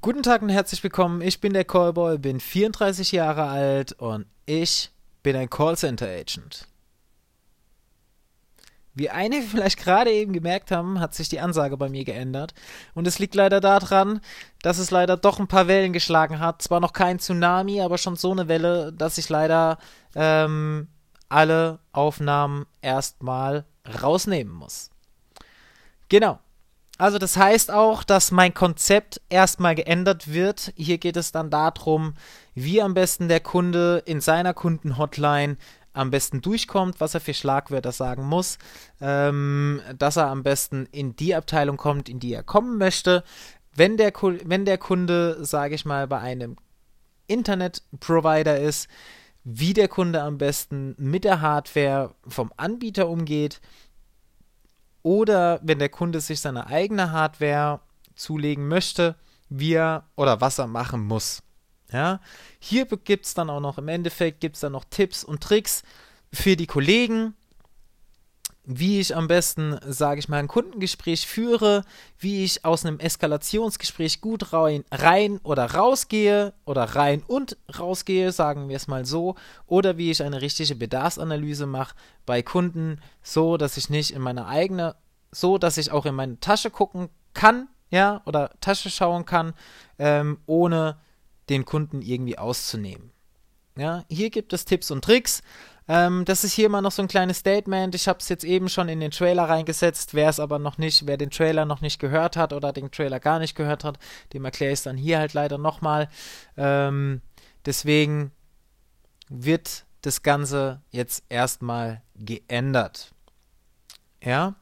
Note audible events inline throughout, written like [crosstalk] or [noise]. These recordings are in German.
Guten Tag und herzlich willkommen. Ich bin der Callboy, bin 34 Jahre alt und ich bin ein Callcenter Agent. Wie einige [laughs] vielleicht gerade eben gemerkt haben, hat sich die Ansage bei mir geändert. Und es liegt leider daran, dass es leider doch ein paar Wellen geschlagen hat. Zwar noch kein Tsunami, aber schon so eine Welle, dass ich leider ähm, alle Aufnahmen erstmal rausnehmen muss. Genau. Also das heißt auch, dass mein Konzept erstmal geändert wird. Hier geht es dann darum, wie am besten der Kunde in seiner Kundenhotline am besten durchkommt, was er für Schlagwörter sagen muss, ähm, dass er am besten in die Abteilung kommt, in die er kommen möchte. Wenn der, wenn der Kunde, sage ich mal, bei einem Internetprovider ist, wie der Kunde am besten mit der Hardware vom Anbieter umgeht, oder wenn der Kunde sich seine eigene Hardware zulegen möchte, wie er oder was er machen muss. Ja, hier gibt es dann auch noch im Endeffekt gibt es dann noch Tipps und Tricks für die Kollegen, wie ich am besten, sage ich mal, ein Kundengespräch führe, wie ich aus einem Eskalationsgespräch gut rein, rein oder rausgehe oder rein und rausgehe, sagen wir es mal so, oder wie ich eine richtige Bedarfsanalyse mache bei Kunden, so dass ich nicht in meine eigene, so dass ich auch in meine Tasche gucken kann, ja, oder Tasche schauen kann, ähm, ohne den Kunden irgendwie auszunehmen. Ja, hier gibt es Tipps und Tricks. Ähm, das ist hier mal noch so ein kleines Statement. Ich habe es jetzt eben schon in den Trailer reingesetzt. Wer es aber noch nicht, wer den Trailer noch nicht gehört hat oder den Trailer gar nicht gehört hat, dem erkläre ich es dann hier halt leider nochmal. Ähm, deswegen wird das Ganze jetzt erstmal geändert. Ja.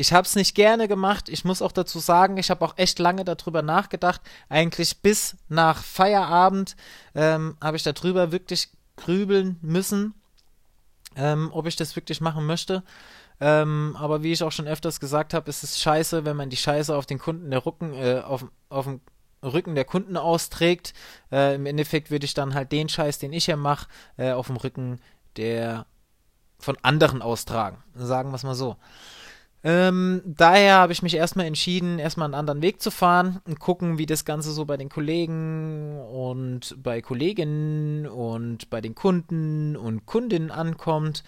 Ich habe es nicht gerne gemacht. Ich muss auch dazu sagen, ich habe auch echt lange darüber nachgedacht. Eigentlich bis nach Feierabend ähm, habe ich darüber wirklich grübeln müssen, ähm, ob ich das wirklich machen möchte. Ähm, aber wie ich auch schon öfters gesagt habe, ist es scheiße, wenn man die Scheiße auf den Kunden der Rücken, äh, auf, auf dem Rücken der Kunden austrägt. Äh, Im Endeffekt würde ich dann halt den Scheiß, den ich hier mache, äh, auf dem Rücken der von anderen austragen. Sagen wir es mal so. Ähm, daher habe ich mich erstmal entschieden, erstmal einen anderen Weg zu fahren und gucken, wie das Ganze so bei den Kollegen und bei Kolleginnen und bei den Kunden und Kundinnen ankommt.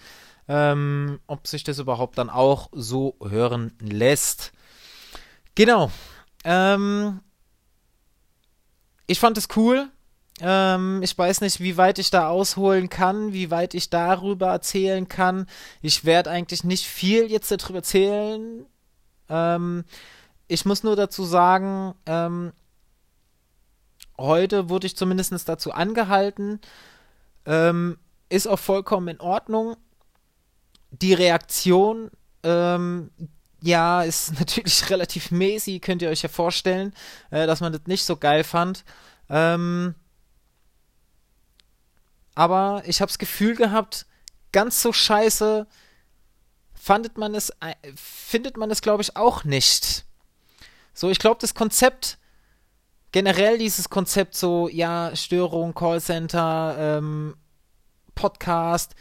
Ähm, ob sich das überhaupt dann auch so hören lässt. Genau. Ähm, ich fand es cool. Ähm, ich weiß nicht, wie weit ich da ausholen kann, wie weit ich darüber erzählen kann. Ich werde eigentlich nicht viel jetzt darüber erzählen. Ähm, ich muss nur dazu sagen, ähm, heute wurde ich zumindest dazu angehalten. Ähm, ist auch vollkommen in Ordnung. Die Reaktion, ähm, ja, ist [laughs] natürlich relativ mäßig, könnt ihr euch ja vorstellen, äh, dass man das nicht so geil fand. Ähm, aber ich habe das Gefühl gehabt, ganz so scheiße fandet man es, findet man es, glaube ich, auch nicht. So, ich glaube, das Konzept, generell dieses Konzept so, ja, Störung, Callcenter, ähm, Podcast,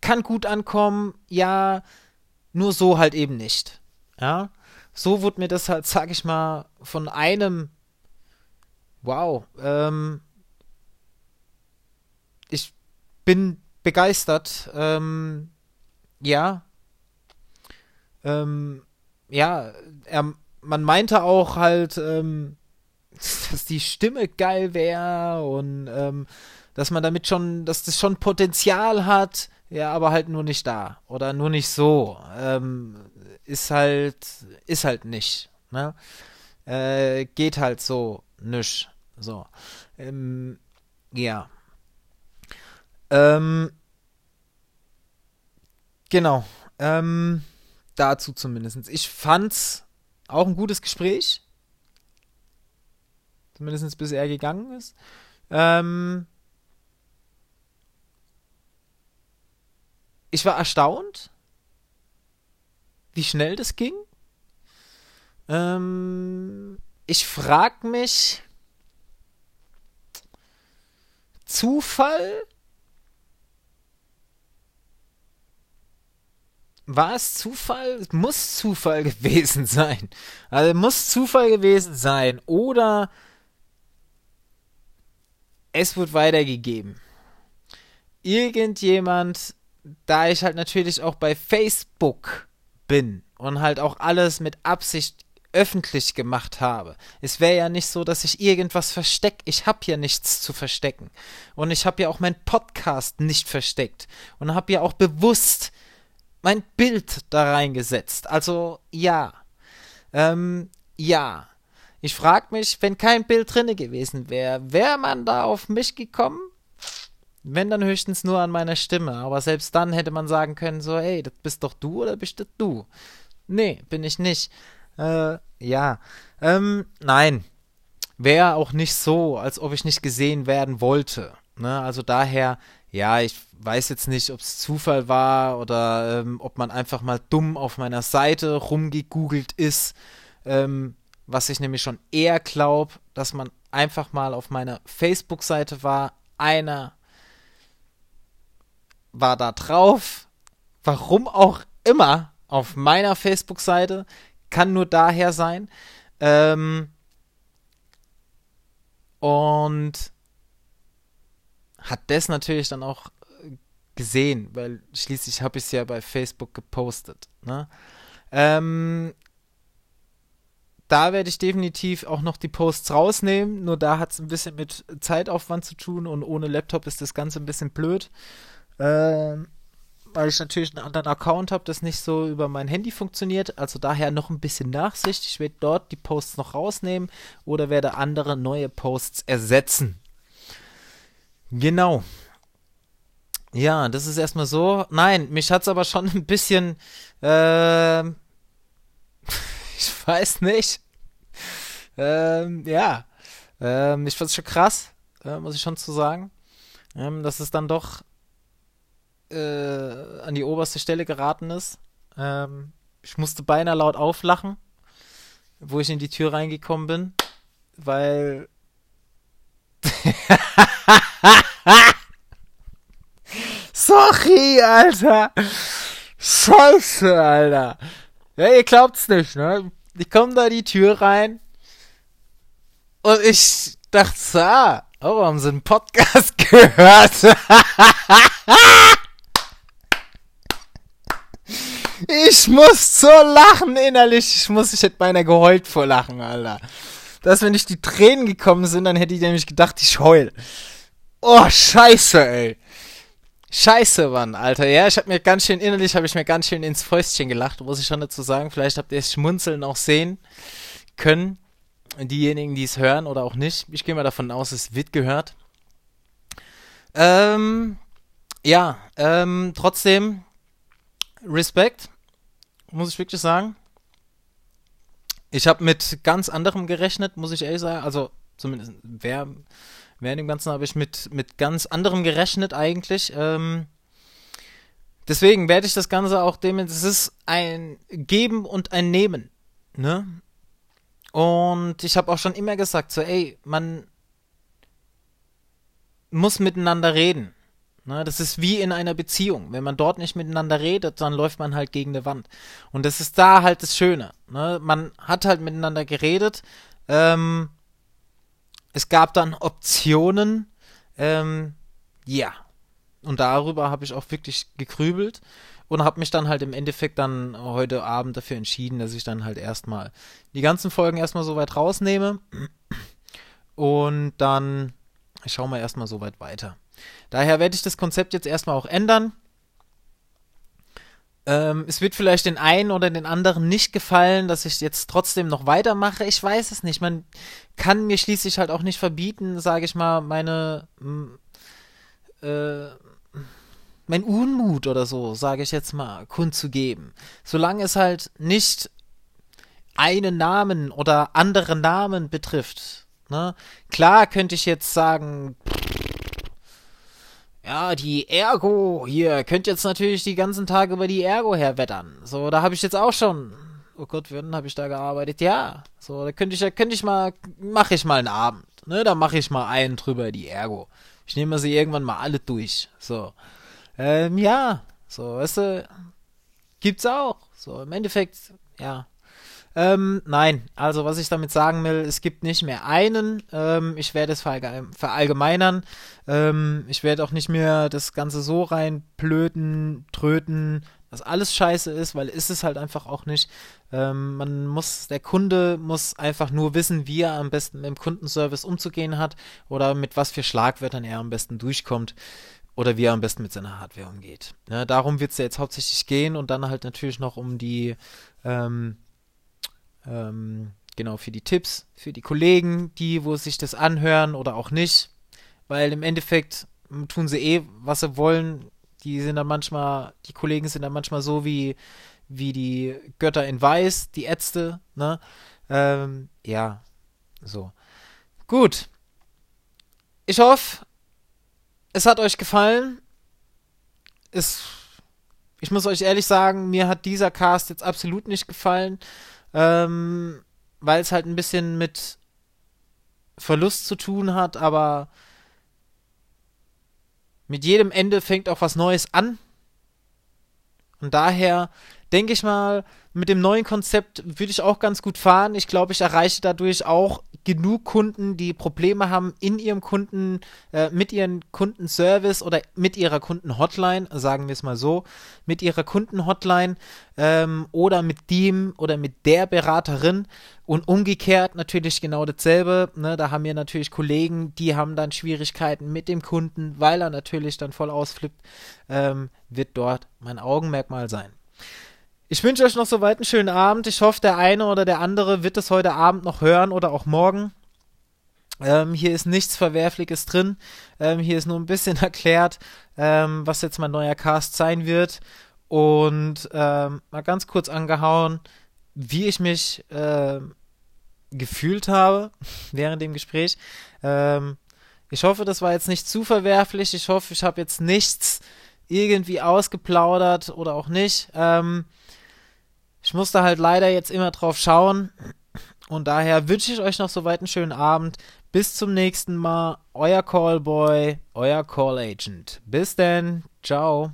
kann gut ankommen, ja, nur so halt eben nicht. Ja, so wurde mir das halt, sag ich mal, von einem, wow, ähm, ich bin begeistert. Ähm, ja. Ähm, ja, er, man meinte auch halt, ähm, [laughs] dass die Stimme geil wäre und ähm, dass man damit schon, dass das schon Potenzial hat, ja, aber halt nur nicht da oder nur nicht so. Ähm, ist halt, ist halt nicht. Ne? Äh, geht halt so nisch. So. Ähm, ja. Ähm, genau. Ähm, dazu zumindest. Ich fand's auch ein gutes Gespräch. Zumindest bis er gegangen ist. Ähm, ich war erstaunt, wie schnell das ging. Ähm, ich frag mich, Zufall war es Zufall? Es muss Zufall [laughs] gewesen sein. Also muss Zufall gewesen sein. Oder es wird weitergegeben. Irgendjemand, da ich halt natürlich auch bei Facebook bin und halt auch alles mit Absicht öffentlich gemacht habe. Es wäre ja nicht so, dass ich irgendwas verstecke. Ich habe ja nichts zu verstecken. Und ich habe ja auch meinen Podcast nicht versteckt. Und habe ja auch bewusst mein Bild da reingesetzt. Also ja. Ähm, ja. Ich frage mich, wenn kein Bild drinne gewesen wäre, wäre man da auf mich gekommen? Wenn dann höchstens nur an meiner Stimme. Aber selbst dann hätte man sagen können, so, ey, das bist doch du oder bist das du? Nee, bin ich nicht. Äh, ja. Ähm, nein. Wäre auch nicht so, als ob ich nicht gesehen werden wollte. Ne? Also daher, ja, ich weiß jetzt nicht, ob es Zufall war oder ähm, ob man einfach mal dumm auf meiner Seite rumgegoogelt ist. Ähm, was ich nämlich schon eher glaube, dass man einfach mal auf meiner Facebook-Seite war. Einer war da drauf. Warum auch immer auf meiner Facebook-Seite. Kann nur daher sein. Ähm, und hat das natürlich dann auch gesehen, weil schließlich habe ich es ja bei Facebook gepostet. Ne? Ähm, da werde ich definitiv auch noch die Posts rausnehmen. Nur da hat es ein bisschen mit Zeitaufwand zu tun und ohne Laptop ist das Ganze ein bisschen blöd. Ähm, weil ich natürlich einen anderen Account habe, das nicht so über mein Handy funktioniert. Also daher noch ein bisschen Nachsicht. Ich werde dort die Posts noch rausnehmen oder werde andere neue Posts ersetzen. Genau. Ja, das ist erstmal so. Nein, mich hat es aber schon [laughs] ein bisschen. Äh, [laughs] ich weiß nicht. Ähm, ja. Ähm, ich es schon krass, äh, muss ich schon zu sagen. Ähm, dass es dann doch äh, an die oberste Stelle geraten ist. Ähm, ich musste beinahe laut auflachen, wo ich in die Tür reingekommen bin, weil. [laughs] Sorry, Alter. Scheiße, Alter. Ja, ihr glaubt's nicht, ne? Ich komme da die Tür rein und ich dachte, so, ah, oh, haben sie einen Podcast [laughs] gehört? Ich muss so lachen innerlich. Ich muss, ich hätte beinahe geheult vor Lachen, Alter. Dass wenn nicht die Tränen gekommen sind, dann hätte ich nämlich gedacht, ich heul. Oh, scheiße, ey. Scheiße, Mann, Alter. Ja, ich hab mir ganz schön, innerlich habe ich mir ganz schön ins Fäustchen gelacht, muss ich schon dazu sagen. Vielleicht habt ihr es schmunzeln auch sehen können. Diejenigen, die es hören oder auch nicht. Ich gehe mal davon aus, es wird gehört. Ähm, ja, ähm, trotzdem, Respekt, muss ich wirklich sagen. Ich habe mit ganz anderem gerechnet, muss ich ehrlich sagen. Also zumindest wer, während dem Ganzen habe ich mit, mit ganz anderem gerechnet eigentlich. Ähm, deswegen werde ich das Ganze auch dem, es ist ein Geben und ein Nehmen. Ne? Und ich habe auch schon immer gesagt, so, ey, man muss miteinander reden. Ne, das ist wie in einer Beziehung. Wenn man dort nicht miteinander redet, dann läuft man halt gegen eine Wand. Und das ist da halt das Schöne. Ne? Man hat halt miteinander geredet. Ähm, es gab dann Optionen. Ähm, ja. Und darüber habe ich auch wirklich gegrübelt und habe mich dann halt im Endeffekt dann heute Abend dafür entschieden, dass ich dann halt erstmal die ganzen Folgen erstmal so weit rausnehme und dann schauen wir erstmal so weit weiter. Daher werde ich das Konzept jetzt erstmal auch ändern. Ähm, es wird vielleicht den einen oder den anderen nicht gefallen, dass ich jetzt trotzdem noch weitermache. Ich weiß es nicht. Man kann mir schließlich halt auch nicht verbieten, sage ich mal, meine äh, mein Unmut oder so, sage ich jetzt mal, kundzugeben. Solange es halt nicht einen Namen oder andere Namen betrifft. Ne? Klar könnte ich jetzt sagen, ja, die Ergo, hier, könnt jetzt natürlich die ganzen Tage über die Ergo herwettern. So, da habe ich jetzt auch schon, oh Gott, wann habe ich da gearbeitet? Ja, so, da könnte ich, da könnte ich mal, mache ich mal einen Abend, ne, da mache ich mal einen drüber, die Ergo. Ich nehme sie irgendwann mal alle durch, so. Ähm, ja, so, weißt du, gibt's auch, so, im Endeffekt, ja. Ähm, nein, also was ich damit sagen will, es gibt nicht mehr einen. Ähm, ich werde es verallgemeinern. Ähm, ich werde auch nicht mehr das Ganze so reinplöten, tröten, was alles scheiße ist, weil ist es halt einfach auch nicht. Ähm, man muss, der Kunde muss einfach nur wissen, wie er am besten dem Kundenservice umzugehen hat oder mit was für Schlagwörtern er am besten durchkommt oder wie er am besten mit seiner Hardware umgeht. Ja, darum wird es ja jetzt hauptsächlich gehen und dann halt natürlich noch um die, ähm, ähm, genau, für die Tipps, für die Kollegen, die, wo sich das anhören oder auch nicht, weil im Endeffekt tun sie eh, was sie wollen, die sind dann manchmal, die Kollegen sind dann manchmal so wie, wie die Götter in Weiß, die Ärzte, ne? Ähm, ja, so. Gut. Ich hoffe, es hat euch gefallen. Es, ich muss euch ehrlich sagen, mir hat dieser Cast jetzt absolut nicht gefallen, ähm, weil es halt ein bisschen mit Verlust zu tun hat, aber mit jedem Ende fängt auch was Neues an. Und daher denke ich mal, mit dem neuen Konzept würde ich auch ganz gut fahren. Ich glaube, ich erreiche dadurch auch genug Kunden, die Probleme haben in ihrem Kunden, äh, mit ihrem Kundenservice oder mit ihrer Kundenhotline, sagen wir es mal so, mit ihrer Kundenhotline ähm, oder mit dem oder mit der Beraterin und umgekehrt natürlich genau dasselbe. Ne? Da haben wir natürlich Kollegen, die haben dann Schwierigkeiten mit dem Kunden, weil er natürlich dann voll ausflippt, ähm, wird dort mein Augenmerkmal sein. Ich wünsche euch noch soweit einen schönen Abend. Ich hoffe, der eine oder der andere wird es heute Abend noch hören oder auch morgen. Ähm, hier ist nichts Verwerfliches drin. Ähm, hier ist nur ein bisschen [laughs] erklärt, ähm, was jetzt mein neuer Cast sein wird. Und ähm, mal ganz kurz angehauen, wie ich mich äh, gefühlt habe [laughs] während dem Gespräch. Ähm, ich hoffe, das war jetzt nicht zu verwerflich. Ich hoffe, ich habe jetzt nichts irgendwie ausgeplaudert oder auch nicht. Ähm, ich musste halt leider jetzt immer drauf schauen. Und daher wünsche ich euch noch soweit einen schönen Abend. Bis zum nächsten Mal. Euer Callboy, euer Call Agent. Bis denn. Ciao.